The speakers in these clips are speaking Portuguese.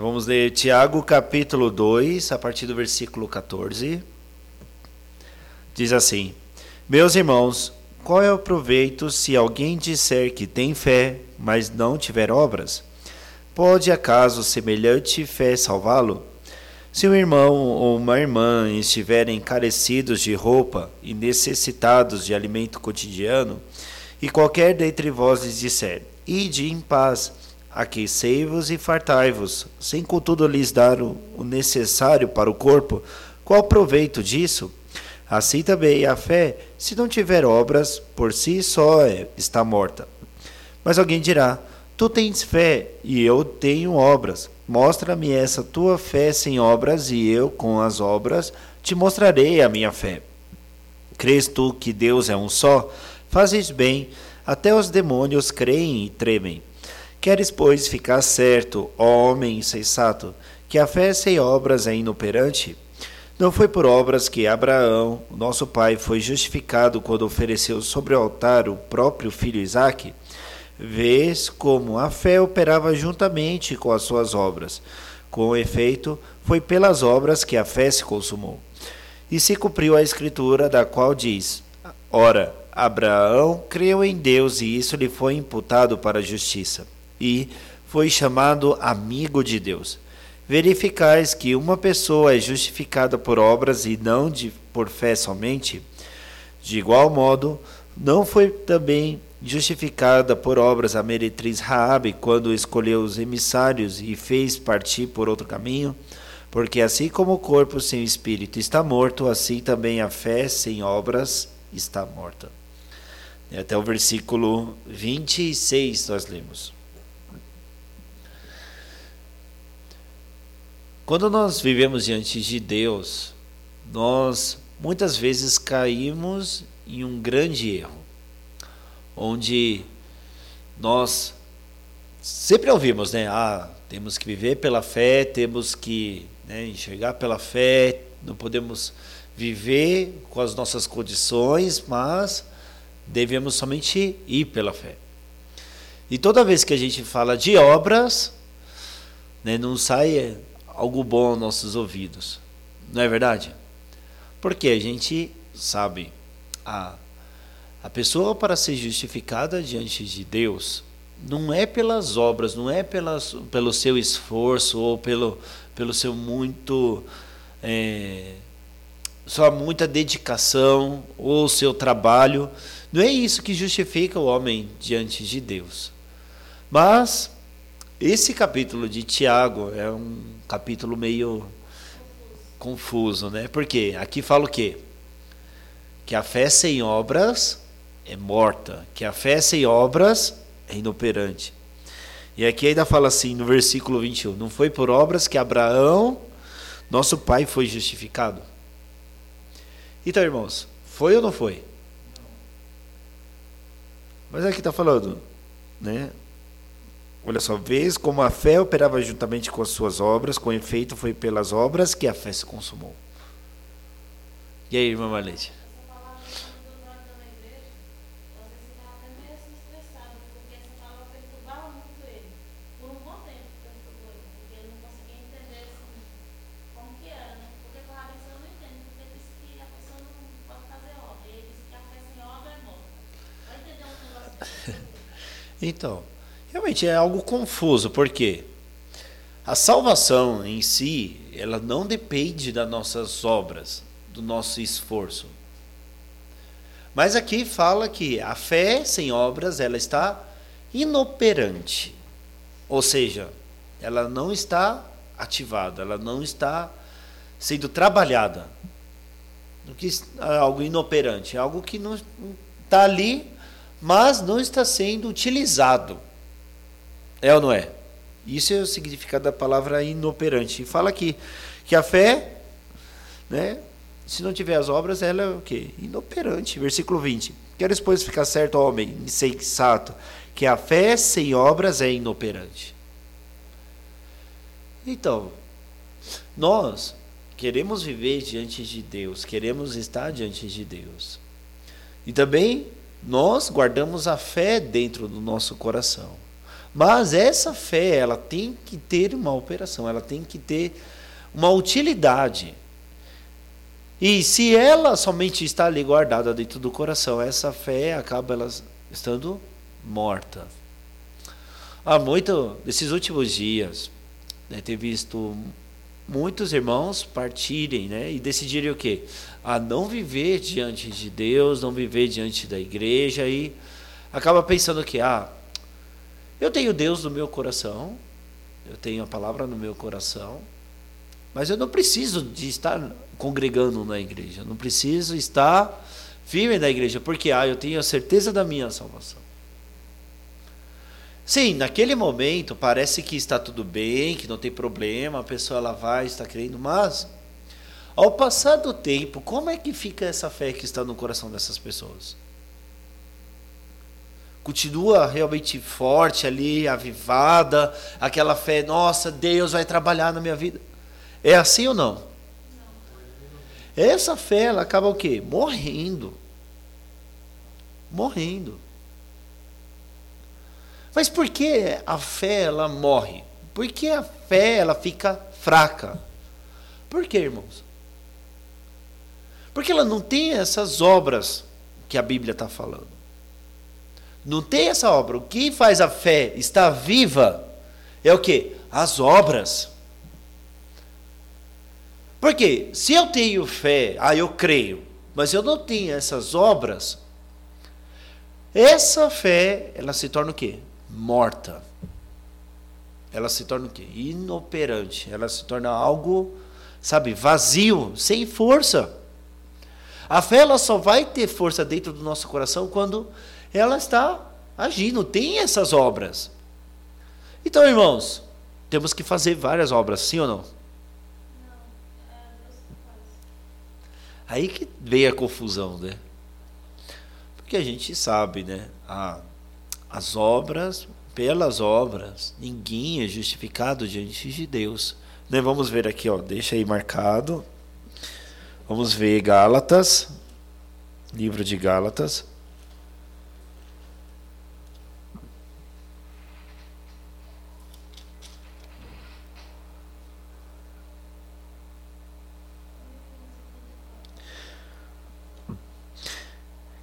Vamos ler Tiago capítulo 2, a partir do versículo 14. Diz assim: Meus irmãos, qual é o proveito se alguém disser que tem fé, mas não tiver obras? Pode acaso semelhante fé salvá-lo? Se um irmão ou uma irmã estiverem carecidos de roupa e necessitados de alimento cotidiano, e qualquer dentre vós lhes disser: Ide em paz, aquecei-vos e fartai-vos, sem contudo lhes dar o necessário para o corpo, qual proveito disso? Assim também a fé, se não tiver obras, por si só é, está morta. Mas alguém dirá: Tu tens fé e eu tenho obras. Mostra-me essa tua fé sem obras, e eu, com as obras, te mostrarei a minha fé. Crês tu que Deus é um só? Fazes bem, até os demônios creem e tremem. Queres, pois, ficar certo, ó homem insensato, que a fé sem obras é inoperante? Não foi por obras que Abraão, nosso pai, foi justificado quando ofereceu sobre o altar o próprio filho Isaque? Vês como a fé operava juntamente com as suas obras. Com efeito, foi pelas obras que a fé se consumou. E se cumpriu a escritura, da qual diz: Ora, Abraão creu em Deus e isso lhe foi imputado para a justiça, e foi chamado amigo de Deus. Verificais que uma pessoa é justificada por obras e não de, por fé somente? De igual modo, não foi também justificada por obras a meretriz Raabe quando escolheu os emissários e fez partir por outro caminho, porque assim como o corpo sem espírito está morto, assim também a fé sem obras está morta. Até o versículo 26 nós lemos. Quando nós vivemos diante de Deus, nós muitas vezes caímos em um grande erro onde nós sempre ouvimos, né? Ah, temos que viver pela fé, temos que né, enxergar pela fé, não podemos viver com as nossas condições, mas devemos somente ir pela fé. E toda vez que a gente fala de obras, né, não sai algo bom aos nossos ouvidos. Não é verdade? Porque a gente sabe a a pessoa, para ser justificada diante de Deus, não é pelas obras, não é pelas, pelo seu esforço ou pelo, pelo seu muito. É, sua muita dedicação ou seu trabalho. Não é isso que justifica o homem diante de Deus. Mas esse capítulo de Tiago é um capítulo meio confuso, né? Porque aqui fala o quê? Que a fé sem obras é morta, que a fé sem obras é inoperante. E aqui ainda fala assim no versículo 21: Não foi por obras que Abraão, nosso pai, foi justificado. Então, irmãos, foi ou não foi? Mas aqui está falando, né? Olha só, vez como a fé operava juntamente com as suas obras, com efeito foi pelas obras que a fé se consumou. E aí, irmã Marlete? Então, realmente é algo confuso, porque a salvação em si, ela não depende das nossas obras, do nosso esforço. Mas aqui fala que a fé sem obras, ela está inoperante. Ou seja, ela não está ativada, ela não está sendo trabalhada. O que é algo inoperante, é algo que não está ali mas não está sendo utilizado. É ou não é? Isso é o significado da palavra inoperante. Fala aqui que a fé, né, se não tiver as obras, ela é o quê? Inoperante. Versículo 20. Queres, pois, ficar certo, homem, insensato, que a fé sem obras é inoperante. Então, nós queremos viver diante de Deus, queremos estar diante de Deus. E também nós guardamos a fé dentro do nosso coração. Mas essa fé, ela tem que ter uma operação, ela tem que ter uma utilidade. E se ela somente está ali guardada dentro do coração, essa fé acaba ela estando morta. Há muito, nesses últimos dias, né, ter visto muitos irmãos partirem né, e decidirem o quê? A não viver diante de Deus, não viver diante da igreja e acaba pensando que, ah, eu tenho Deus no meu coração, eu tenho a palavra no meu coração, mas eu não preciso de estar congregando na igreja, não preciso estar firme na igreja, porque ah, eu tenho a certeza da minha salvação. Sim, naquele momento parece que está tudo bem, que não tem problema, a pessoa ela vai, está crendo, mas ao passar do tempo, como é que fica essa fé que está no coração dessas pessoas? Continua realmente forte ali, avivada, aquela fé, nossa, Deus vai trabalhar na minha vida. É assim ou não? Essa fé, ela acaba o quê? Morrendo. Morrendo. Mas por que a fé ela morre? Por que a fé ela fica fraca? Por que, irmãos? Porque ela não tem essas obras que a Bíblia está falando. Não tem essa obra. O que faz a fé estar viva é o que? As obras. Porque se eu tenho fé, ah, eu creio, mas eu não tenho essas obras, essa fé, ela se torna o quê? morta. Ela se torna o quê? Inoperante. Ela se torna algo, sabe, vazio, sem força. A fé ela só vai ter força dentro do nosso coração quando ela está agindo, tem essas obras. Então, irmãos, temos que fazer várias obras, sim ou não? Aí que veio a confusão, né? Porque a gente sabe, né? As obras, pelas obras, ninguém é justificado diante de Deus. Né? Vamos ver aqui, ó, deixa aí marcado. Vamos ver Gálatas, livro de Gálatas.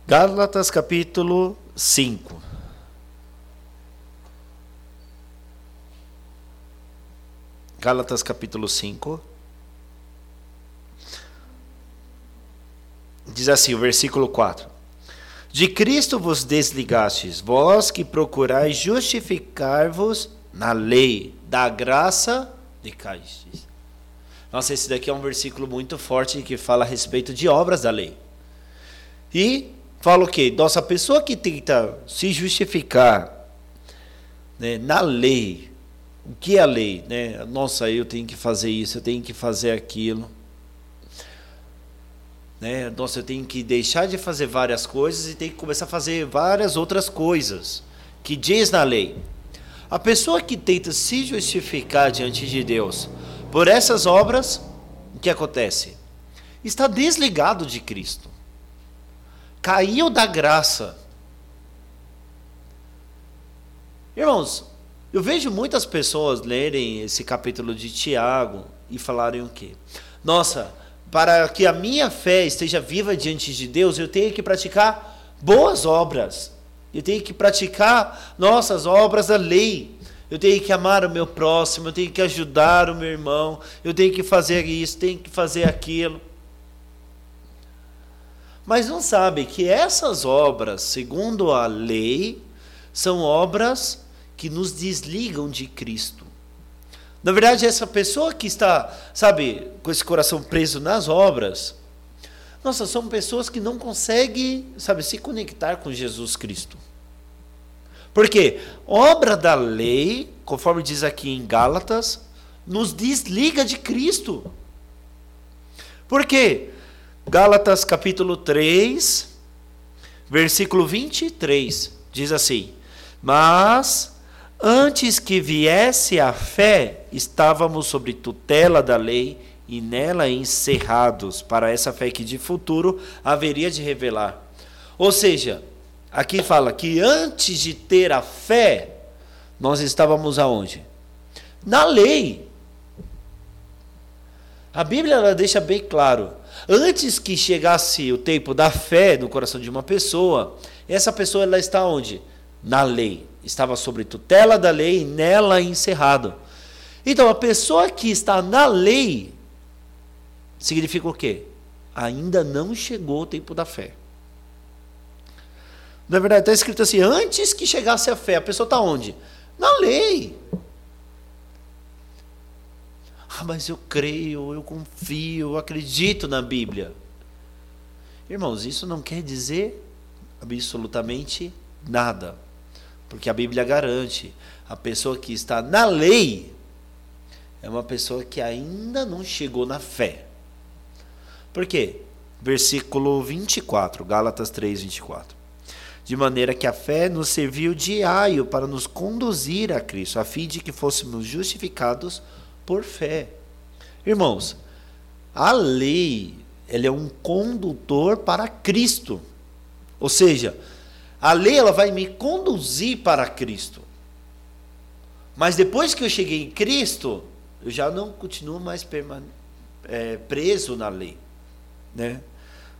Gálatas capítulo 5. Gálatas capítulo 5. Diz assim o versículo 4. De Cristo vos desligastes, vós que procurais justificar-vos na lei, da graça decaístes. Nossa, esse daqui é um versículo muito forte que fala a respeito de obras da lei. E fala o quê? Nossa, pessoa que tenta se justificar né, na lei, o que é a lei, né? Nossa, eu tenho que fazer isso, eu tenho que fazer aquilo. Né? Nossa, eu tenho que deixar de fazer várias coisas e tenho que começar a fazer várias outras coisas que diz na lei. A pessoa que tenta se justificar diante de Deus por essas obras, o que acontece? Está desligado de Cristo. Caiu da graça. Irmãos, eu vejo muitas pessoas lerem esse capítulo de Tiago e falarem o quê? Nossa, para que a minha fé esteja viva diante de Deus, eu tenho que praticar boas obras. Eu tenho que praticar nossas obras da lei. Eu tenho que amar o meu próximo, eu tenho que ajudar o meu irmão, eu tenho que fazer isso, tenho que fazer aquilo. Mas não sabe que essas obras, segundo a lei, são obras que nos desligam de Cristo. Na verdade, essa pessoa que está, sabe, com esse coração preso nas obras, nossa, são pessoas que não conseguem, sabe, se conectar com Jesus Cristo. Porque obra da lei, conforme diz aqui em Gálatas, nos desliga de Cristo. Por quê? Gálatas capítulo 3, versículo 23, diz assim: Mas Antes que viesse a fé, estávamos sob tutela da lei e nela encerrados para essa fé que de futuro haveria de revelar. Ou seja, aqui fala que antes de ter a fé, nós estávamos aonde? Na lei. A Bíblia ela deixa bem claro. Antes que chegasse o tempo da fé no coração de uma pessoa, essa pessoa ela está onde? Na lei. Estava sobre tutela da lei e nela encerrado. Então, a pessoa que está na lei significa o quê? Ainda não chegou o tempo da fé. Na verdade, está escrito assim: antes que chegasse a fé, a pessoa está onde? Na lei. Ah, mas eu creio, eu confio, eu acredito na Bíblia. Irmãos, isso não quer dizer absolutamente nada. Porque a Bíblia garante: a pessoa que está na lei é uma pessoa que ainda não chegou na fé. Por quê? Versículo 24, Gálatas 3, 24 de maneira que a fé nos serviu de aio para nos conduzir a Cristo, a fim de que fôssemos justificados por fé. Irmãos, a lei ela é um condutor para Cristo. Ou seja, a lei ela vai me conduzir para Cristo. Mas depois que eu cheguei em Cristo, eu já não continuo mais é, preso na lei. Né?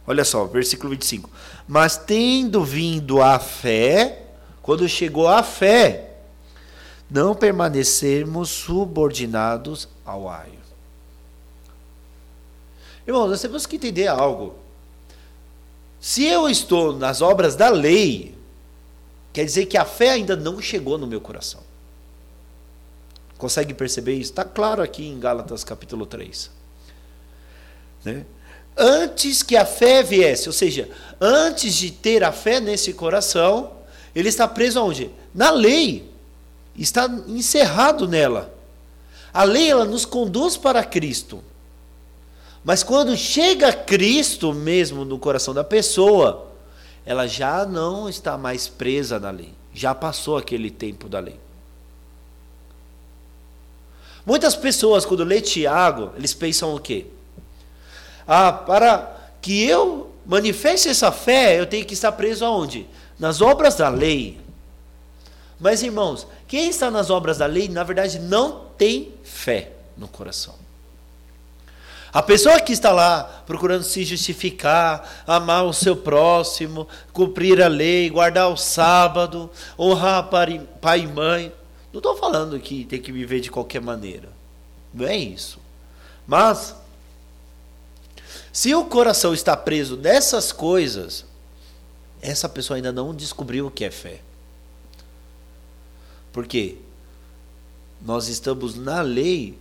Olha só, versículo 25. Mas tendo vindo a fé, quando chegou a fé, não permanecermos subordinados ao aio. Irmãos, nós temos que entender algo. Se eu estou nas obras da lei, quer dizer que a fé ainda não chegou no meu coração. Consegue perceber isso? Está claro aqui em Gálatas capítulo 3. Né? antes que a fé viesse, ou seja, antes de ter a fé nesse coração, ele está preso aonde? Na lei. Está encerrado nela. A lei ela nos conduz para Cristo. Mas quando chega Cristo mesmo no coração da pessoa, ela já não está mais presa na lei. Já passou aquele tempo da lei. Muitas pessoas, quando lê Tiago, eles pensam o quê? Ah, para que eu manifeste essa fé, eu tenho que estar preso aonde? Nas obras da lei. Mas, irmãos, quem está nas obras da lei, na verdade, não tem fé no coração. A pessoa que está lá procurando se justificar, amar o seu próximo, cumprir a lei, guardar o sábado, honrar pai e mãe. Não estou falando que tem que viver de qualquer maneira. Não é isso. Mas se o coração está preso nessas coisas, essa pessoa ainda não descobriu o que é fé. Por quê? Nós estamos na lei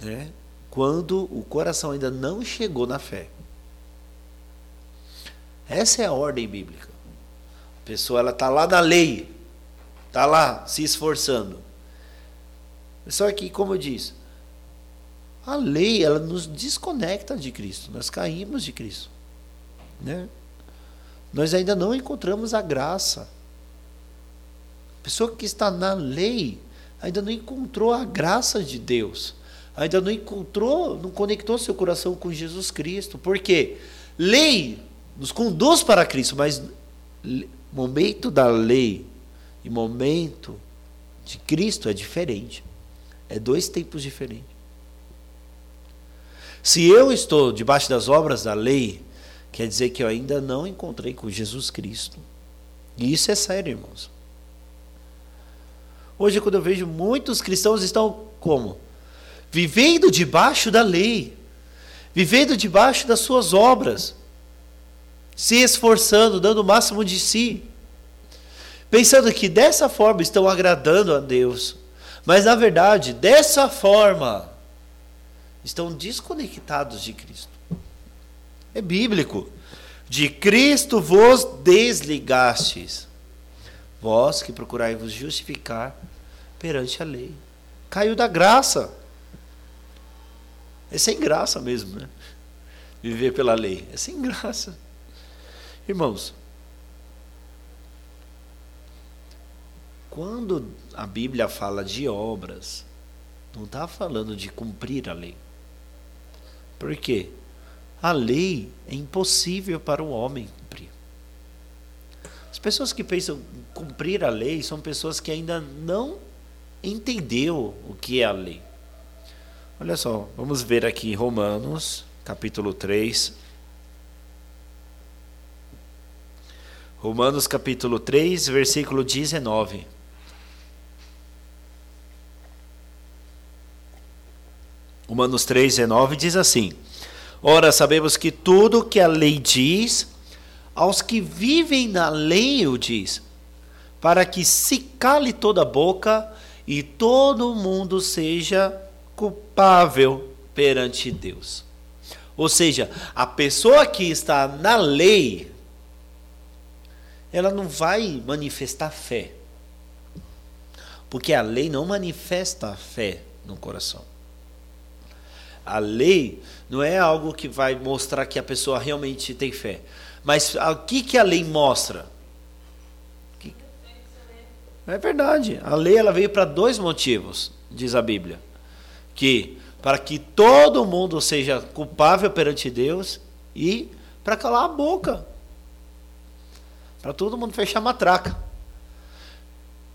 né, quando o coração ainda não chegou na fé. Essa é a ordem bíblica. A pessoa ela está lá na lei, está lá se esforçando. Só que, como eu disse, a lei ela nos desconecta de Cristo. Nós caímos de Cristo, né? Nós ainda não encontramos a graça. Pessoa que está na lei ainda não encontrou a graça de Deus. Ainda não encontrou, não conectou seu coração com Jesus Cristo. Por quê? Lei nos conduz para Cristo, mas momento da lei e momento de Cristo é diferente. É dois tempos diferentes. Se eu estou debaixo das obras da lei, quer dizer que eu ainda não encontrei com Jesus Cristo. E isso é sério, irmãos. Hoje, quando eu vejo muitos cristãos estão como? Vivendo debaixo da lei, vivendo debaixo das suas obras, se esforçando, dando o máximo de si, pensando que dessa forma estão agradando a Deus. Mas na verdade, dessa forma, estão desconectados de Cristo. É bíblico. De Cristo vos desligastes, vós que procurai vos justificar perante a lei. Caiu da graça. É sem graça mesmo, né? Viver pela lei. É sem graça. Irmãos, quando a Bíblia fala de obras, não está falando de cumprir a lei. Por quê? A lei é impossível para o homem. As pessoas que pensam cumprir a lei são pessoas que ainda não entendeu o que é a lei. Olha só, vamos ver aqui Romanos, capítulo 3. Romanos capítulo 3, versículo 19. Romanos 3, 19 diz assim: Ora, sabemos que tudo que a lei diz, aos que vivem na lei o diz, para que se cale toda a boca e todo mundo seja culpável perante Deus. Ou seja, a pessoa que está na lei, ela não vai manifestar fé. Porque a lei não manifesta fé no coração. A lei não é algo que vai mostrar que a pessoa realmente tem fé. Mas o que, que a lei mostra? É verdade. A lei ela veio para dois motivos, diz a Bíblia. Que para que todo mundo seja culpável perante Deus e para calar a boca. Para todo mundo fechar a matraca.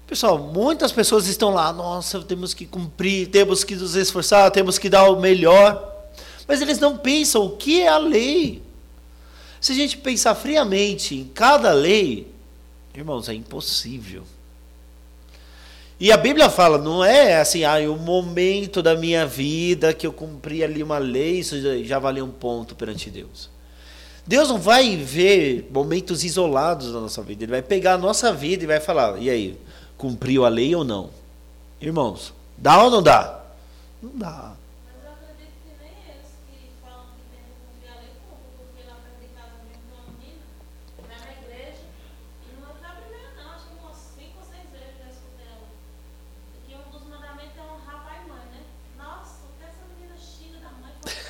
Pessoal, muitas pessoas estão lá, nossa, temos que cumprir, temos que nos esforçar, temos que dar o melhor. Mas eles não pensam o que é a lei. Se a gente pensar friamente em cada lei, irmãos, é impossível. E a Bíblia fala, não é assim, ah, o momento da minha vida que eu cumpri ali uma lei, isso já valeu um ponto perante Deus. Deus não vai ver momentos isolados da nossa vida, Ele vai pegar a nossa vida e vai falar, e aí, cumpriu a lei ou não? Irmãos, dá ou não dá? Não dá.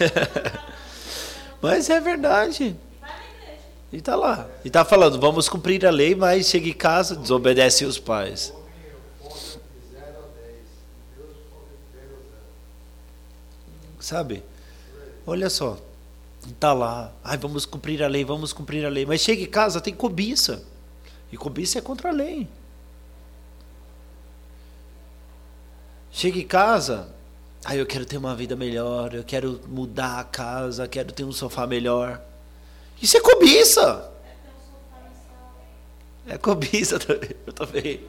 mas é verdade. E está lá. E está falando, vamos cumprir a lei, mas chega em casa, desobedece os pais. Sabe? Olha só. Está lá. Ai, vamos cumprir a lei, vamos cumprir a lei. Mas chega em casa, tem cobiça. E cobiça é contra a lei. Chega em casa, Aí eu quero ter uma vida melhor, eu quero mudar a casa, quero ter um sofá melhor. Isso é cobiça. É cobiça também. Eu também.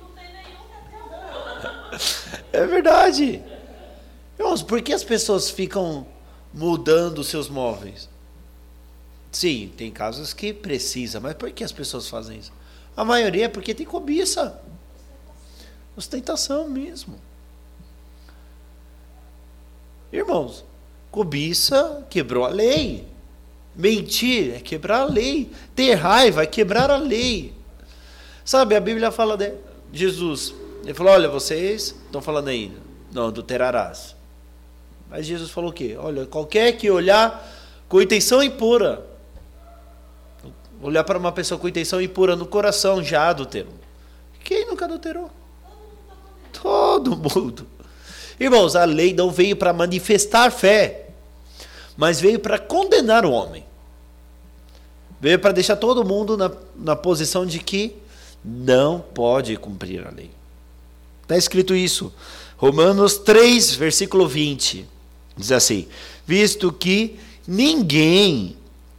É verdade. Irmãos, por que as pessoas ficam mudando seus móveis? Sim, tem casos que precisa, mas por que as pessoas fazem isso? A maioria é porque tem cobiça. Ostentação mesmo. Irmãos, cobiça quebrou a lei. Mentir é quebrar a lei. Ter raiva é quebrar a lei. Sabe, a Bíblia fala de Jesus. Ele falou: Olha, vocês estão falando ainda, não adulterarás. Mas Jesus falou o quê? Olha, qualquer que olhar com intenção impura, olhar para uma pessoa com intenção impura no coração já adulterou. Quem nunca adulterou? Todo mundo. Irmãos, a lei não veio para manifestar fé, mas veio para condenar o homem. Veio para deixar todo mundo na, na posição de que não pode cumprir a lei. Está escrito isso. Romanos 3, versículo 20. Diz assim: Visto que ninguém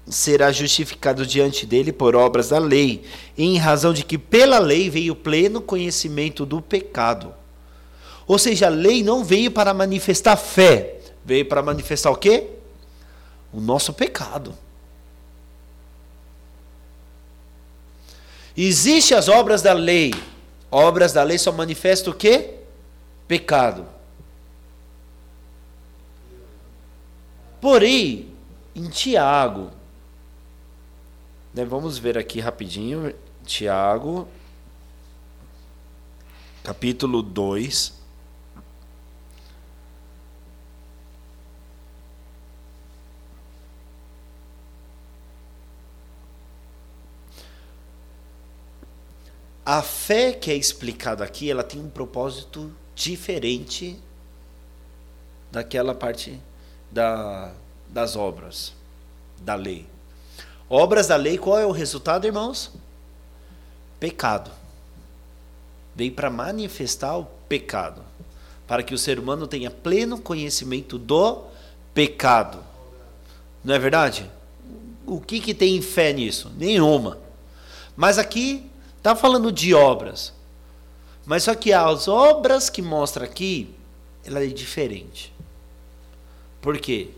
será justificado diante dele por obras da lei, em razão de que pela lei veio o pleno conhecimento do pecado. Ou seja, a lei não veio para manifestar fé, veio para manifestar o quê? O nosso pecado. Existem as obras da lei. Obras da lei só manifestam o quê? Pecado. Porém, em Tiago, né, vamos ver aqui rapidinho, Tiago, capítulo 2. A fé que é explicada aqui, ela tem um propósito diferente daquela parte da, das obras da lei. Obras da lei, qual é o resultado, irmãos? pecado. Veio para manifestar o pecado, para que o ser humano tenha pleno conhecimento do pecado. Não é verdade? O que, que tem fé nisso? Nenhuma. Mas aqui está falando de obras. Mas só que as obras que mostra aqui, ela é diferente. Por quê?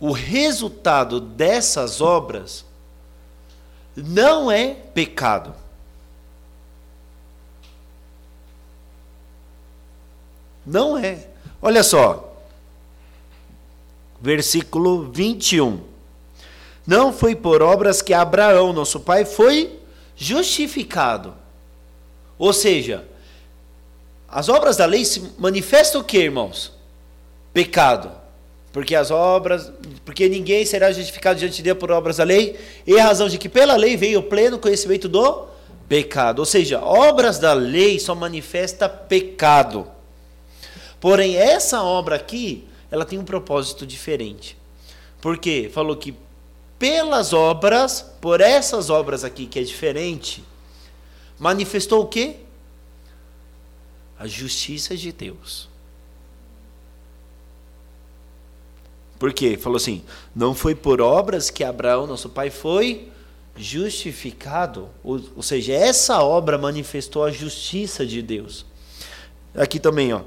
O resultado dessas obras não é pecado. Não é. Olha só. Versículo 21. Não foi por obras que Abraão, nosso pai, foi justificado. Ou seja, as obras da lei se manifestam o que, irmãos? Pecado. Porque as obras, porque ninguém será justificado diante de Deus por obras da lei, e a razão de que pela lei veio o pleno conhecimento do pecado. Ou seja, obras da lei só manifesta pecado. Porém, essa obra aqui, ela tem um propósito diferente. Porque falou que pelas obras, por essas obras aqui que é diferente, manifestou o quê? A justiça de Deus. Por quê? Falou assim: não foi por obras que Abraão, nosso pai, foi justificado. Ou, ou seja, essa obra manifestou a justiça de Deus. Aqui também, ó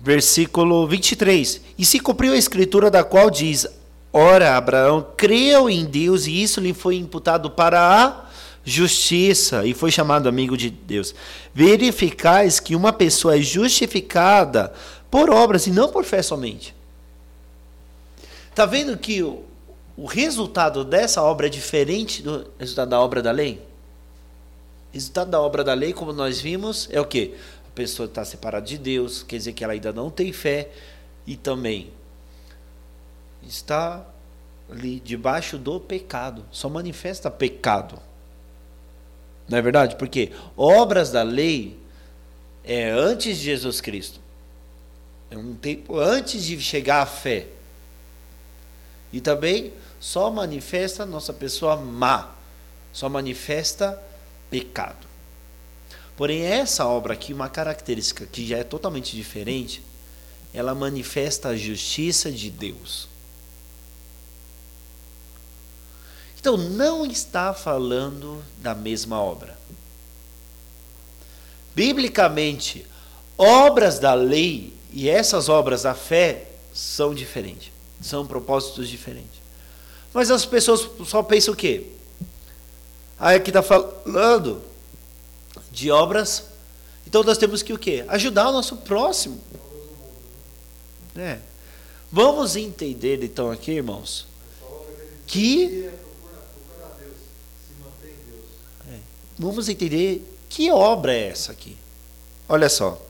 versículo 23. E se cumpriu a escritura da qual diz: Ora, Abraão creu em Deus e isso lhe foi imputado para a justiça e foi chamado amigo de Deus. Verificais que uma pessoa é justificada por obras e não por fé somente. Está vendo que o, o resultado dessa obra é diferente do resultado da obra da lei? O resultado da obra da lei, como nós vimos, é o que? Pessoa está separada de Deus, quer dizer que ela ainda não tem fé e também está ali debaixo do pecado, só manifesta pecado. Não é verdade? Porque obras da lei é antes de Jesus Cristo. É um tempo antes de chegar à fé. E também só manifesta nossa pessoa má. Só manifesta pecado. Porém, essa obra aqui, uma característica que já é totalmente diferente, ela manifesta a justiça de Deus. Então, não está falando da mesma obra. Biblicamente, obras da lei e essas obras da fé são diferentes, são propósitos diferentes. Mas as pessoas só pensam o quê? Aí aqui está falando de obras. Então nós temos que o quê? Ajudar o nosso próximo. É. Vamos entender então aqui, irmãos, que é. vamos entender que obra é essa aqui. Olha só.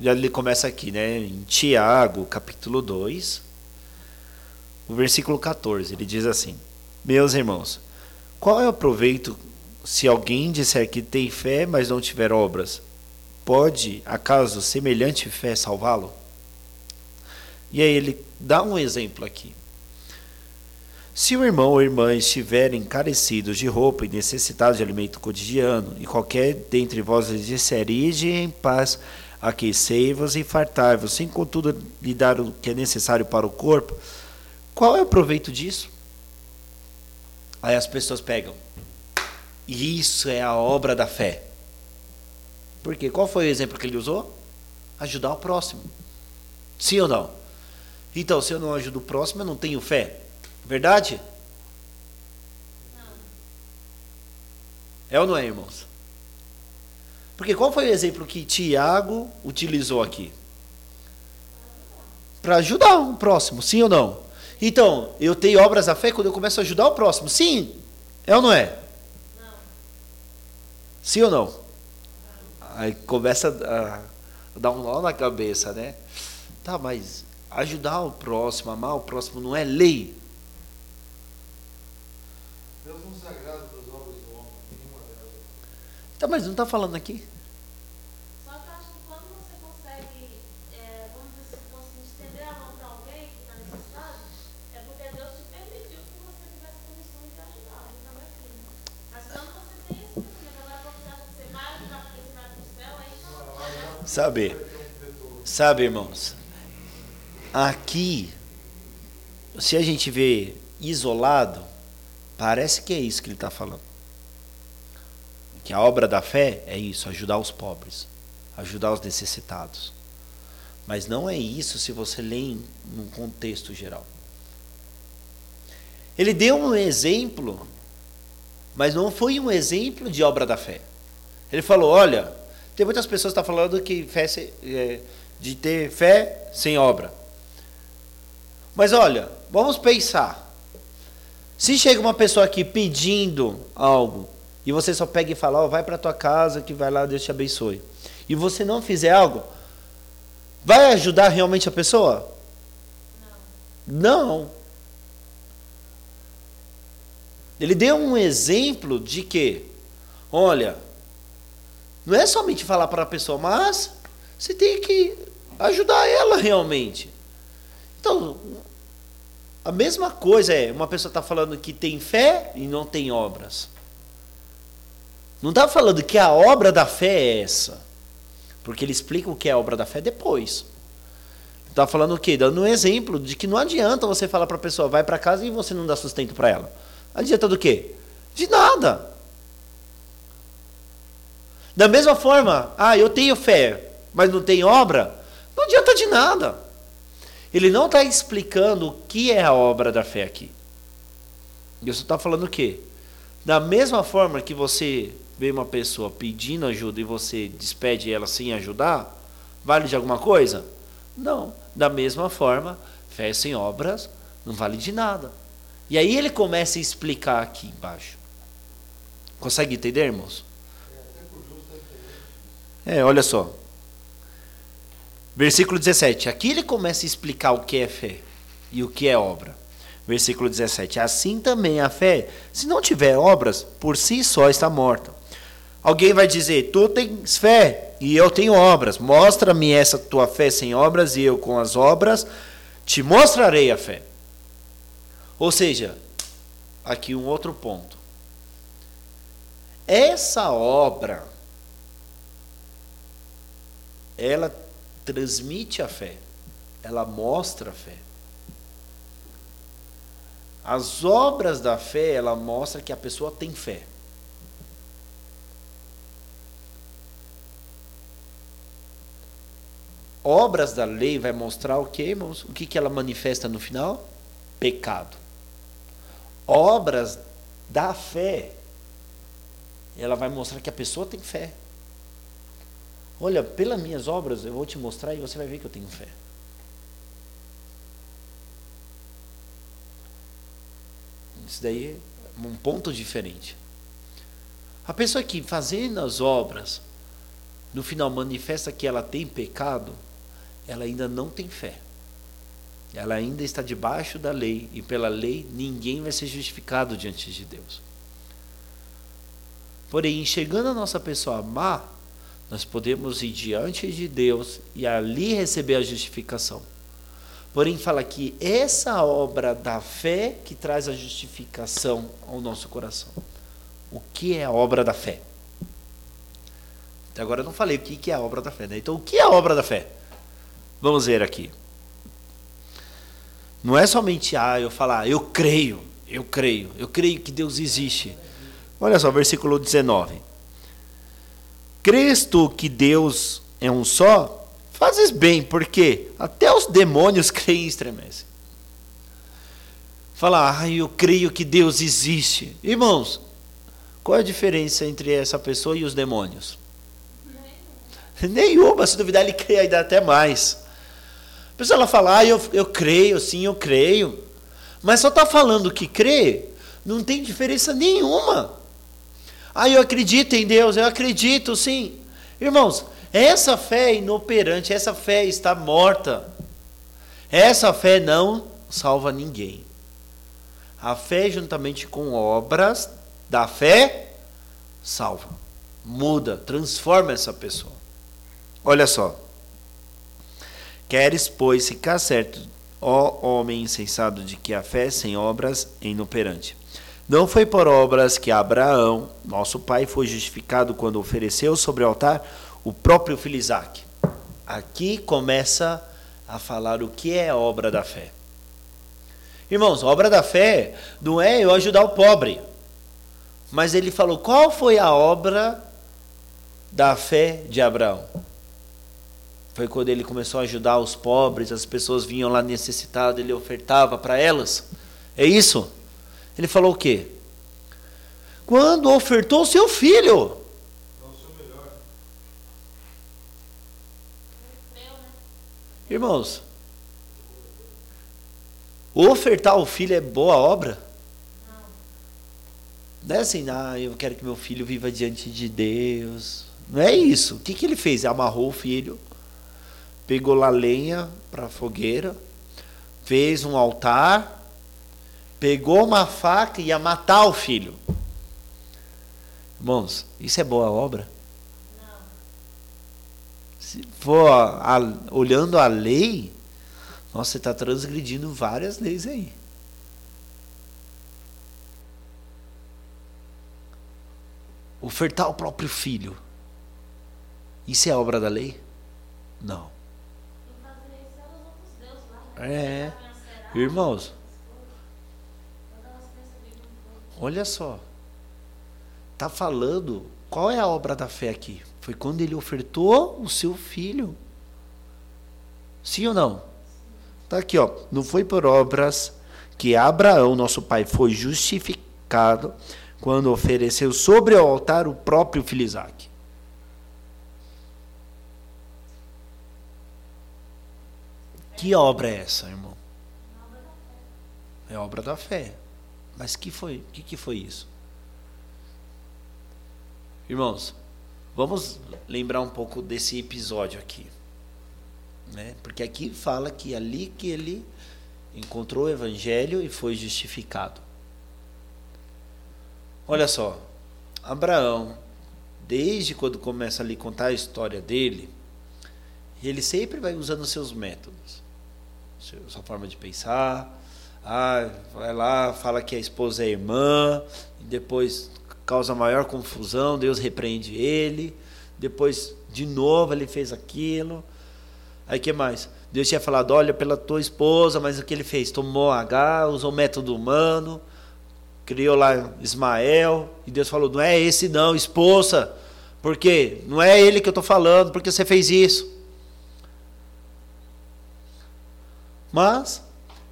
Ele começa aqui, né, em Tiago, capítulo 2, o versículo 14, ele diz assim: Meus irmãos, qual é o proveito se alguém disser que tem fé, mas não tiver obras, pode acaso semelhante fé salvá-lo? E aí ele dá um exemplo aqui. Se o irmão ou irmã estiverem carecidos de roupa e necessitados de alimento cotidiano, e qualquer dentre vós lhes disser, ide em paz, aquecei-vos e fartai-vos, sem contudo lhe dar o que é necessário para o corpo, qual é o proveito disso? Aí as pessoas pegam, e isso é a obra da fé. Porque qual foi o exemplo que ele usou? Ajudar o próximo. Sim ou não? Então, se eu não ajudo o próximo, eu não tenho fé. Verdade? Não. É ou não é, irmãos? Porque qual foi o exemplo que Tiago utilizou aqui? Para ajudar o próximo, sim ou não? Então, eu tenho obras da fé quando eu começo a ajudar o próximo. Sim. É ou não é? Sim ou não? Aí começa a dar um nó na cabeça, né? Tá, mas ajudar o próximo, amar o próximo não é lei. Deus não se agrada das obras do homem, nenhuma delas. Tá, mas não está falando aqui. Sabe, sabe, irmãos, aqui, se a gente vê isolado, parece que é isso que ele está falando. Que a obra da fé é isso, ajudar os pobres, ajudar os necessitados. Mas não é isso se você lê em um contexto geral. Ele deu um exemplo, mas não foi um exemplo de obra da fé. Ele falou: olha, tem muitas pessoas que estão falando que fé é, de ter fé sem obra. Mas olha, vamos pensar. Se chega uma pessoa aqui pedindo algo e você só pega e fala, oh, vai para tua casa que vai lá, Deus te abençoe. E você não fizer algo, vai ajudar realmente a pessoa? Não. não. Ele deu um exemplo de que, olha, não é somente falar para a pessoa, mas você tem que ajudar ela realmente. Então, a mesma coisa é, uma pessoa está falando que tem fé e não tem obras. Não está falando que a obra da fé é essa. Porque ele explica o que é a obra da fé depois. Está falando o quê? Dando um exemplo de que não adianta você falar para a pessoa, vai para casa e você não dá sustento para ela. Adianta do quê? De nada. Da mesma forma, ah, eu tenho fé, mas não tenho obra, não adianta de nada. Ele não está explicando o que é a obra da fé aqui. Só está falando o quê? Da mesma forma que você vê uma pessoa pedindo ajuda e você despede ela sem ajudar, vale de alguma coisa? Não. Da mesma forma, fé sem obras não vale de nada. E aí ele começa a explicar aqui embaixo. Consegue entender, irmãos? É, olha só. Versículo 17. Aqui ele começa a explicar o que é fé e o que é obra. Versículo 17. Assim também a fé, se não tiver obras, por si só está morta. Alguém vai dizer: Tu tens fé e eu tenho obras. Mostra-me essa tua fé sem obras e eu com as obras te mostrarei a fé. Ou seja, aqui um outro ponto. Essa obra ela transmite a fé, ela mostra a fé. As obras da fé, ela mostra que a pessoa tem fé. Obras da lei vai mostrar o que, irmãos? O que, que ela manifesta no final? Pecado. Obras da fé, ela vai mostrar que a pessoa tem fé. Olha, pelas minhas obras eu vou te mostrar e você vai ver que eu tenho fé. Isso daí é um ponto diferente. A pessoa que fazendo as obras, no final manifesta que ela tem pecado, ela ainda não tem fé. Ela ainda está debaixo da lei e pela lei ninguém vai ser justificado diante de Deus. Porém, enxergando a nossa pessoa má, nós podemos ir diante de Deus e ali receber a justificação. Porém, fala que essa obra da fé que traz a justificação ao nosso coração. O que é a obra da fé? Até agora eu não falei o que é a obra da fé. Né? Então, o que é a obra da fé? Vamos ver aqui. Não é somente ah, eu falar, eu creio, eu creio, eu creio que Deus existe. Olha só, versículo 19. Crês tu que Deus é um só? Fazes bem, porque até os demônios creem e estremecem. Fala, ah, eu creio que Deus existe. Irmãos, qual é a diferença entre essa pessoa e os demônios? Nenhuma, se duvidar, ele crê ainda até mais. A pessoa ela fala, ah, eu, eu creio, sim, eu creio. Mas só está falando que crê, não tem diferença nenhuma. Ah, eu acredito em Deus, eu acredito sim. Irmãos, essa fé é inoperante, essa fé está morta. Essa fé não salva ninguém. A fé, juntamente com obras da fé, salva, muda, transforma essa pessoa. Olha só. Queres, pois, ficar certo, ó homem insensado, de que a fé sem obras é inoperante. Não foi por obras que Abraão, nosso pai, foi justificado quando ofereceu sobre o altar o próprio filho Isaac. aqui começa a falar o que é obra da fé. Irmãos, obra da fé não é eu ajudar o pobre. Mas ele falou: qual foi a obra da fé de Abraão? Foi quando ele começou a ajudar os pobres, as pessoas vinham lá necessitadas, ele ofertava para elas. É isso? Ele falou o quê? Quando ofertou seu filho. Irmãos, ofertar o filho é boa obra? Não é assim, ah, eu quero que meu filho viva diante de Deus. Não é isso. O que, que ele fez? Amarrou o filho, pegou lá lenha para a fogueira, fez um altar, pegou uma faca e ia matar o filho. Irmãos, isso é boa obra? Se for a, a, olhando a lei, nossa, você está transgredindo várias leis aí. Ofertar o próprio filho. Isso é obra da lei? Não. É. Irmãos. Olha só. Está falando. Qual é a obra da fé aqui? Foi quando ele ofertou o seu filho. Sim ou não? Está aqui, ó. Não foi por obras que Abraão, nosso pai, foi justificado quando ofereceu sobre o altar o próprio filho Isaac. Que obra é essa, irmão? É obra da fé. Mas que foi? que, que foi isso? Irmãos, vamos lembrar um pouco desse episódio aqui. Né? Porque aqui fala que ali que ele encontrou o evangelho e foi justificado. Olha só, Abraão, desde quando começa a contar a história dele, ele sempre vai usando seus métodos sua forma de pensar. Ah, vai lá, fala que a esposa é irmã, depois causa maior confusão, Deus repreende ele. Depois, de novo, ele fez aquilo. Aí que mais? Deus tinha falado: olha pela tua esposa, mas o que ele fez? Tomou H, usou método humano, criou lá Ismael, e Deus falou: não é esse não, esposa, porque não é ele que eu estou falando, porque você fez isso. Mas,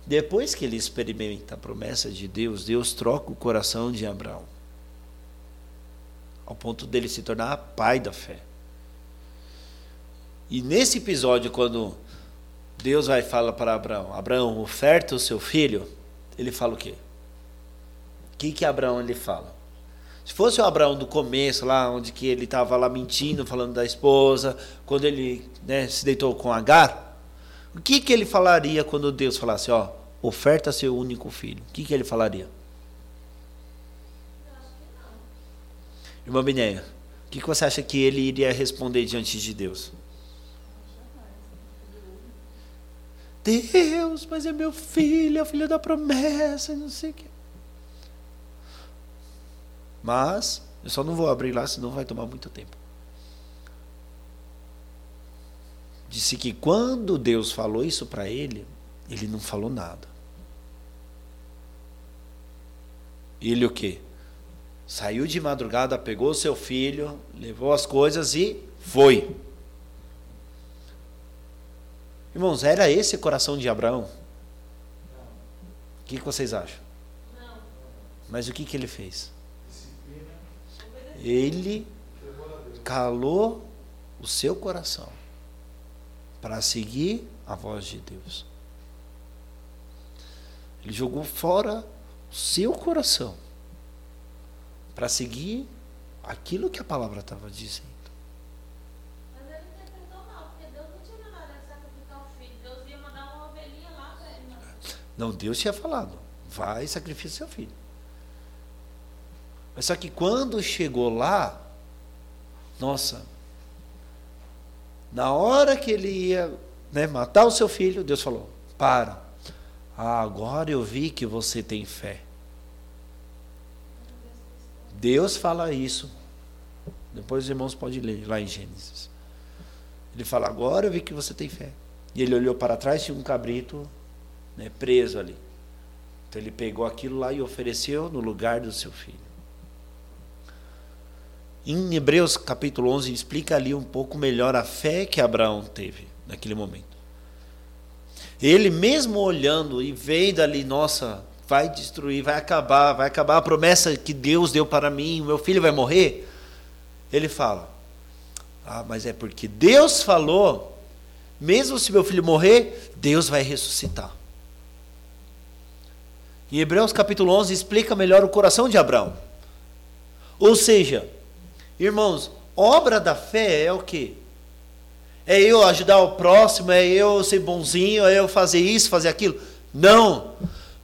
depois que ele experimenta a promessa de Deus, Deus troca o coração de Abraão. Ao ponto dele se tornar pai da fé. E nesse episódio, quando Deus vai falar para Abraão: Abraão, oferta o seu filho. Ele fala o quê? O que, que Abraão ele fala? Se fosse o Abraão do começo, lá onde que ele estava lá mentindo, falando da esposa, quando ele né, se deitou com Agar, o que, que ele falaria quando Deus falasse, ó, oferta seu único filho? O que, que ele falaria? Irmã Binéia, o que, que você acha que ele iria responder diante de Deus? Deus, mas é meu filho, é o filho da promessa, não sei o quê. Mas, eu só não vou abrir lá, senão vai tomar muito tempo. Disse que quando Deus falou isso para ele, ele não falou nada. Ele o quê? Saiu de madrugada, pegou seu filho, levou as coisas e foi. Irmãos, era esse o coração de Abraão? O que, que vocês acham? Não. Mas o que, que ele fez? Ele calou o seu coração para seguir a voz de Deus. Ele jogou fora o seu coração para seguir aquilo que a palavra estava dizendo. Mas ele interpretou mal, porque Deus não tinha mandado ele sacrificar o filho. Deus ia mandar uma ovelhinha lá para ele. Não, Deus tinha falado: vai sacrificar seu filho. Mas só que quando chegou lá, nossa, na hora que ele ia né, matar o seu filho, Deus falou: Para. Ah, agora eu vi que você tem fé. Deus fala isso. Depois os irmãos podem ler lá em Gênesis. Ele fala: Agora eu vi que você tem fé. E ele olhou para trás, tinha um cabrito né, preso ali. Então ele pegou aquilo lá e ofereceu no lugar do seu filho. Em Hebreus capítulo 11 explica ali um pouco melhor a fé que Abraão teve naquele momento. Ele mesmo olhando e vendo ali, nossa, vai destruir, vai acabar, vai acabar a promessa que Deus deu para mim, meu filho vai morrer. Ele fala: "Ah, mas é porque Deus falou, mesmo se meu filho morrer, Deus vai ressuscitar". Em Hebreus capítulo 11 explica melhor o coração de Abraão. Ou seja, irmãos, obra da fé é o quê? É eu ajudar o próximo, é eu ser bonzinho, é eu fazer isso, fazer aquilo? Não.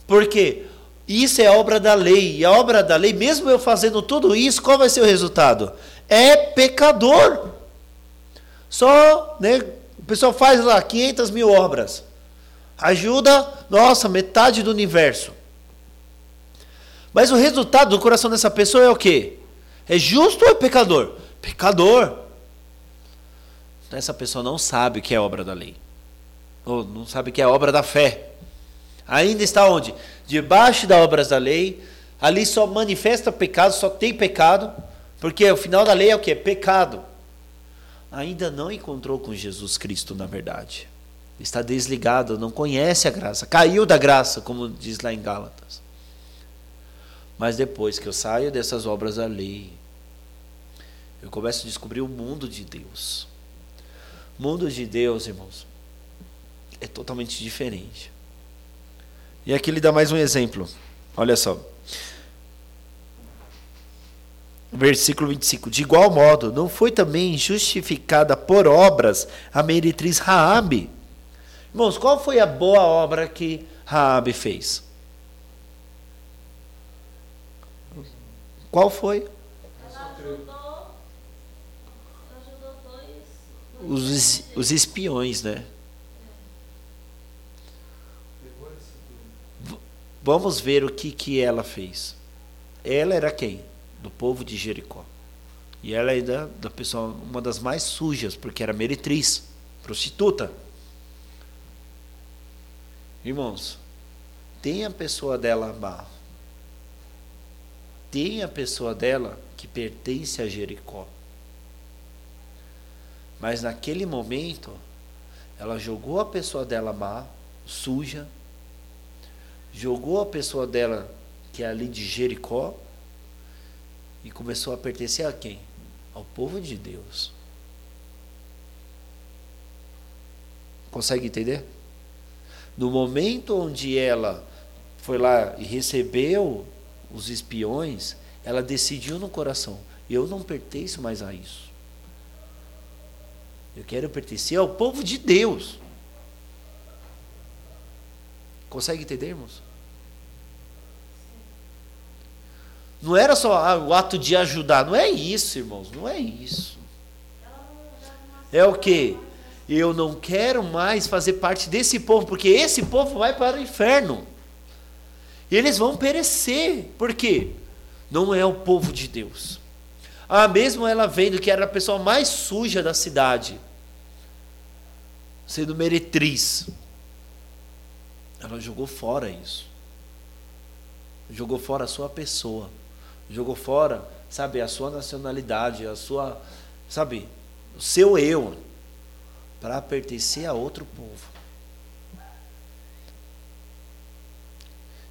Porque isso é obra da lei. E a obra da lei, mesmo eu fazendo tudo isso, qual vai ser o resultado? É pecador. Só, né? O pessoal faz lá 500 mil obras. Ajuda, nossa, metade do universo. Mas o resultado do coração dessa pessoa é o quê? É justo ou é pecador? Pecador. Então essa pessoa não sabe o que é obra da lei. Ou não sabe o que é obra da fé. Ainda está onde? Debaixo das obras da lei. Ali só manifesta pecado, só tem pecado. Porque o final da lei é o que? Pecado. Ainda não encontrou com Jesus Cristo, na verdade. Está desligado, não conhece a graça. Caiu da graça, como diz lá em Gálatas. Mas depois que eu saio dessas obras da lei, eu começo a descobrir o mundo de Deus. O mundo de Deus, irmãos, é totalmente diferente. E aqui ele dá mais um exemplo. Olha só. Versículo 25. De igual modo, não foi também justificada por obras a meretriz Raabe? Irmãos, qual foi a boa obra que Raabe fez? Qual foi? Ajudou, ajudou dois. Os, os espiões, né? Vamos ver o que, que ela fez. Ela era quem? Do povo de Jericó. E ela era da pessoa, uma das mais sujas, porque era meretriz, prostituta. Irmãos, tem a pessoa dela má. Tem a pessoa dela que pertence a Jericó. Mas naquele momento, ela jogou a pessoa dela má, suja, jogou a pessoa dela, que é ali de Jericó, e começou a pertencer a quem? Ao povo de Deus. Consegue entender? No momento onde ela foi lá e recebeu os espiões, ela decidiu no coração: eu não pertenço mais a isso. Eu quero pertencer ao povo de Deus. Consegue entender, irmãos? Não era só ah, o ato de ajudar, não é isso, irmãos, não é isso. É o que? Eu não quero mais fazer parte desse povo, porque esse povo vai para o inferno. Eles vão perecer. Por quê? Não é o povo de Deus. Ah, mesmo ela vendo que era a pessoa mais suja da cidade, sendo meretriz, ela jogou fora isso. Jogou fora a sua pessoa. Jogou fora, sabe, a sua nacionalidade, a sua, sabe, o seu eu, para pertencer a outro povo.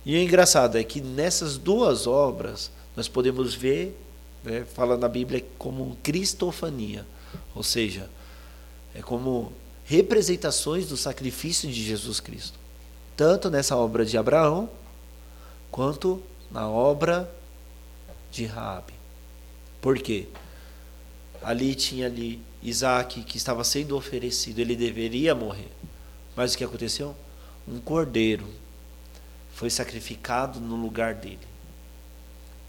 E o engraçado é que nessas duas obras nós podemos ver, né, fala na Bíblia, como cristofania, ou seja, é como representações do sacrifício de Jesus Cristo, tanto nessa obra de Abraão quanto na obra de Raabe. Por quê? Ali tinha ali Isaac que estava sendo oferecido, ele deveria morrer. Mas o que aconteceu? Um cordeiro foi sacrificado no lugar dele.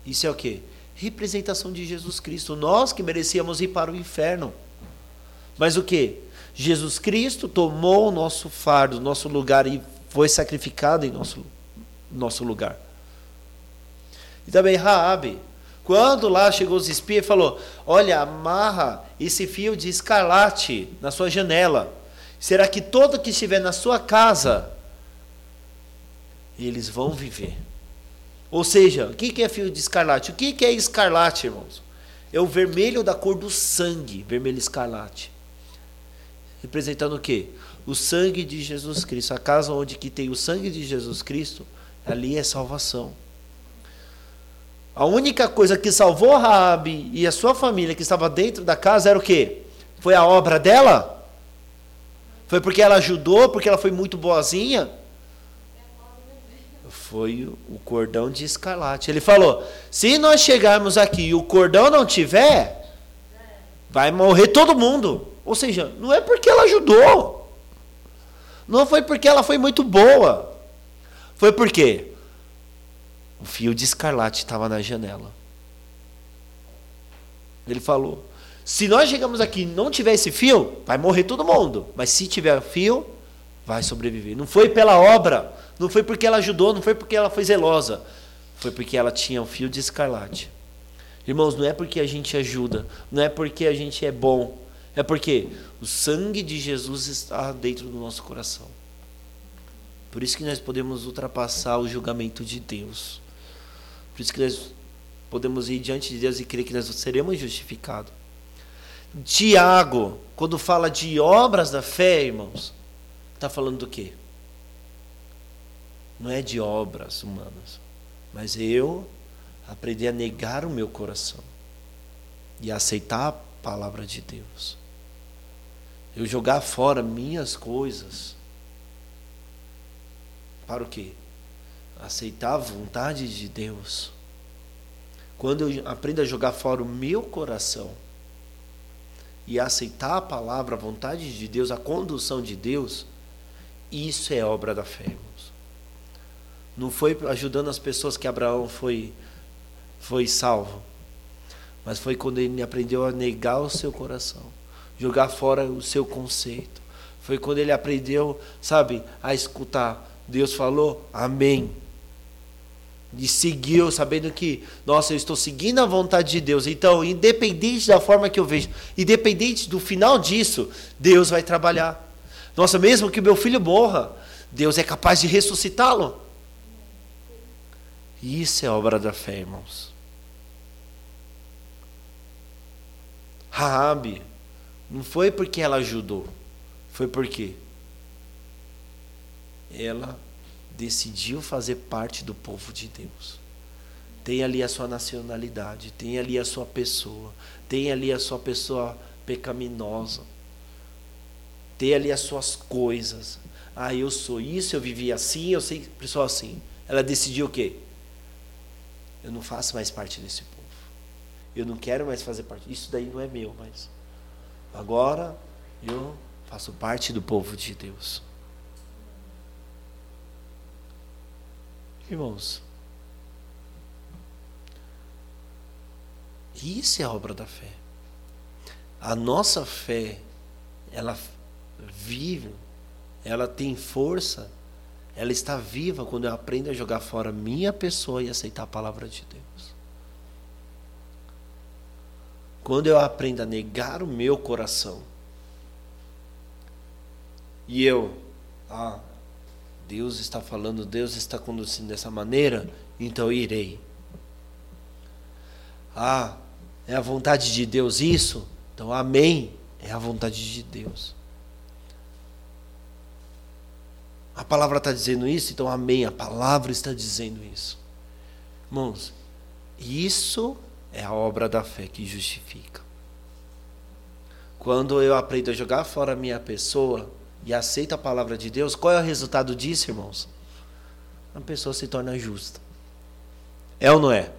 Isso é o que? Representação de Jesus Cristo. Nós que merecíamos ir para o inferno. Mas o que? Jesus Cristo tomou o nosso fardo, nosso lugar e foi sacrificado em nosso, nosso lugar. E também Raabe, Quando lá chegou os espias falou: Olha, amarra esse fio de escarlate na sua janela. Será que todo que estiver na sua casa, eles vão viver? Ou seja, o que é fio de escarlate? O que é escarlate, irmãos? É o vermelho da cor do sangue, vermelho escarlate. Representando o quê? O sangue de Jesus Cristo. A casa onde que tem o sangue de Jesus Cristo, ali é salvação. A única coisa que salvou Raabe e a sua família que estava dentro da casa era o quê? Foi a obra dela? Foi porque ela ajudou, porque ela foi muito boazinha? Foi o cordão de escarlate. Ele falou: se nós chegarmos aqui e o cordão não tiver, vai morrer todo mundo. Ou seja, não é porque ela ajudou. Não foi porque ela foi muito boa. Foi porque o fio de escarlate estava na janela. Ele falou: se nós chegamos aqui e não tiver esse fio, vai morrer todo mundo. Mas se tiver fio, vai sobreviver. Não foi pela obra, não foi porque ela ajudou, não foi porque ela foi zelosa. Foi porque ela tinha um fio de escarlate. Irmãos, não é porque a gente ajuda, não é porque a gente é bom, é porque o sangue de Jesus está dentro do nosso coração. Por isso que nós podemos ultrapassar o julgamento de Deus. Por isso que nós podemos ir diante de Deus e crer que nós seremos justificados. Tiago, quando fala de obras da fé, irmãos, está falando do quê? Não é de obras humanas, mas eu aprendi a negar o meu coração e aceitar a palavra de Deus. Eu jogar fora minhas coisas. Para o quê? aceitar a vontade de Deus, quando eu aprendo a jogar fora o meu coração e aceitar a palavra, a vontade de Deus, a condução de Deus, isso é obra da fé. Não foi ajudando as pessoas que Abraão foi, foi salvo, mas foi quando ele aprendeu a negar o seu coração, jogar fora o seu conceito. Foi quando ele aprendeu, sabe, a escutar. Deus falou, amém e seguiu sabendo que, nossa, eu estou seguindo a vontade de Deus. Então, independente da forma que eu vejo, independente do final disso, Deus vai trabalhar. Nossa, mesmo que meu filho morra, Deus é capaz de ressuscitá-lo. Isso é obra da fé, irmãos. Raabe não foi porque ela ajudou, foi porque ela decidiu fazer parte do povo de Deus. Tem ali a sua nacionalidade, tem ali a sua pessoa, tem ali a sua pessoa pecaminosa, tem ali as suas coisas. Ah, eu sou isso, eu vivi assim, eu sei pessoa assim. Ela decidiu o quê? Eu não faço mais parte desse povo. Eu não quero mais fazer parte. Isso daí não é meu, mas agora eu faço parte do povo de Deus. Irmãos, isso é a obra da fé. A nossa fé, ela vive, ela tem força, ela está viva quando eu aprendo a jogar fora minha pessoa e aceitar a palavra de Deus. Quando eu aprendo a negar o meu coração e eu, ah, Deus está falando, Deus está conduzindo dessa maneira, então irei. Ah, é a vontade de Deus isso? Então, amém. É a vontade de Deus. A palavra está dizendo isso, então amém. A palavra está dizendo isso. Irmãos, isso é a obra da fé que justifica. Quando eu aprendo a jogar fora a minha pessoa, e aceita a palavra de Deus, qual é o resultado disso, irmãos? A pessoa se torna justa. É ou não é?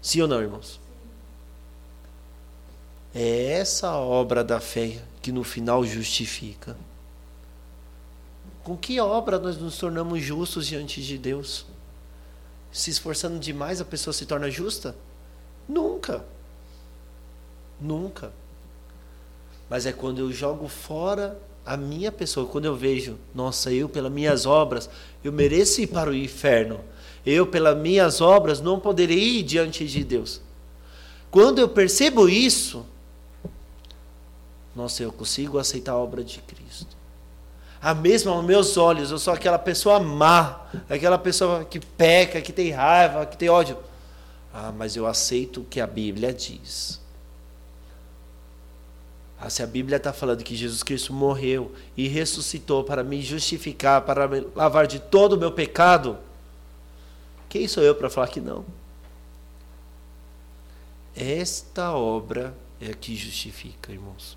Sim ou não, irmãos? É essa obra da fé que no final justifica. Com que obra nós nos tornamos justos diante de Deus? Se esforçando demais, a pessoa se torna justa? Nunca. Nunca. Mas é quando eu jogo fora a minha pessoa. Quando eu vejo, nossa, eu pelas minhas obras, eu mereço ir para o inferno. Eu pelas minhas obras não poderei ir diante de Deus. Quando eu percebo isso, nossa, eu consigo aceitar a obra de Cristo. A mesma aos meus olhos, eu sou aquela pessoa má, aquela pessoa que peca, que tem raiva, que tem ódio. Ah, mas eu aceito o que a Bíblia diz. Ah, se a Bíblia está falando que Jesus Cristo morreu e ressuscitou para me justificar, para me lavar de todo o meu pecado, quem sou eu para falar que não? Esta obra é a que justifica, irmãos.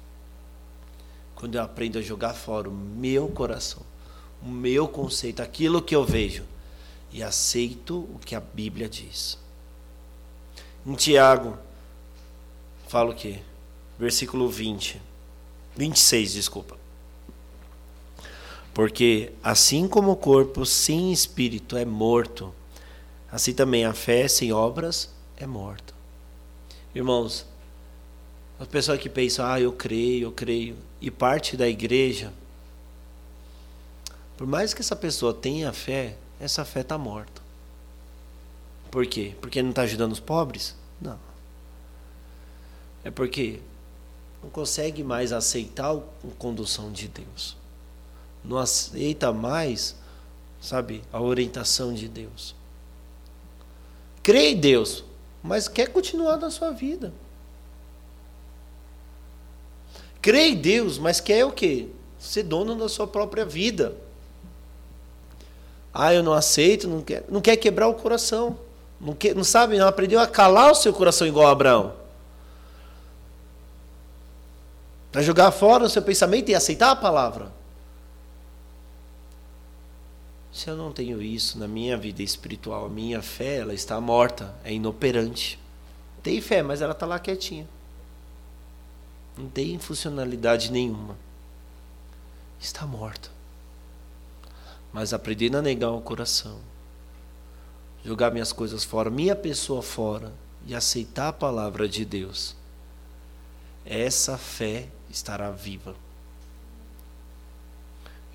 Quando eu aprendo a jogar fora o meu coração, o meu conceito, aquilo que eu vejo, e aceito o que a Bíblia diz. Em Tiago, fala o quê? Versículo 20. 26, desculpa. Porque assim como o corpo sem espírito é morto, assim também a fé sem obras é morta. Irmãos, as pessoas que pensam, ah, eu creio, eu creio, e parte da igreja, por mais que essa pessoa tenha fé, essa fé está morta. Por quê? Porque não está ajudando os pobres? Não. É porque não consegue mais aceitar a condução de Deus. Não aceita mais, sabe, a orientação de Deus. Crê em Deus, mas quer continuar na sua vida. Crê em Deus, mas quer o quê? Ser dono da sua própria vida. Ah, eu não aceito, não quer, não quer quebrar o coração. Não, que, não sabe, não aprendeu a calar o seu coração igual a Abraão. Para jogar fora o seu pensamento e aceitar a palavra. Se eu não tenho isso na minha vida espiritual, a minha fé ela está morta, é inoperante. Tem fé, mas ela está lá quietinha. Não tem funcionalidade nenhuma. Está morta. Mas aprender a negar o coração jogar minhas coisas fora, minha pessoa fora e aceitar a palavra de Deus, essa fé estará viva.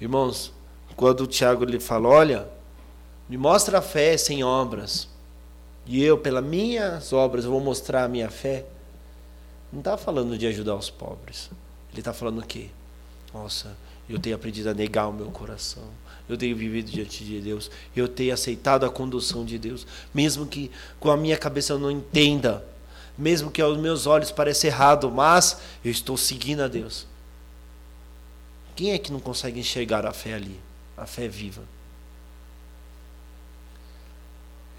Irmãos, quando o Tiago lhe fala, olha, me mostra a fé sem obras, e eu, pelas minhas obras, vou mostrar a minha fé, não está falando de ajudar os pobres. Ele está falando o quê? Nossa, eu tenho aprendido a negar o meu coração eu tenho vivido diante de Deus, eu tenho aceitado a condução de Deus, mesmo que com a minha cabeça eu não entenda, mesmo que aos meus olhos pareça errado, mas eu estou seguindo a Deus. Quem é que não consegue enxergar a fé ali? A fé viva.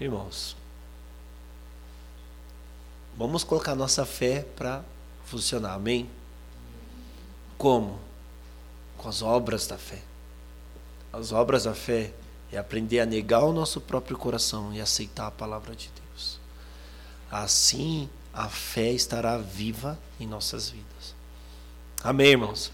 Irmãos, vamos colocar nossa fé para funcionar, amém? Como? Com as obras da fé. As obras da fé é aprender a negar o nosso próprio coração e aceitar a palavra de Deus. Assim a fé estará viva em nossas vidas. Amém, irmãos?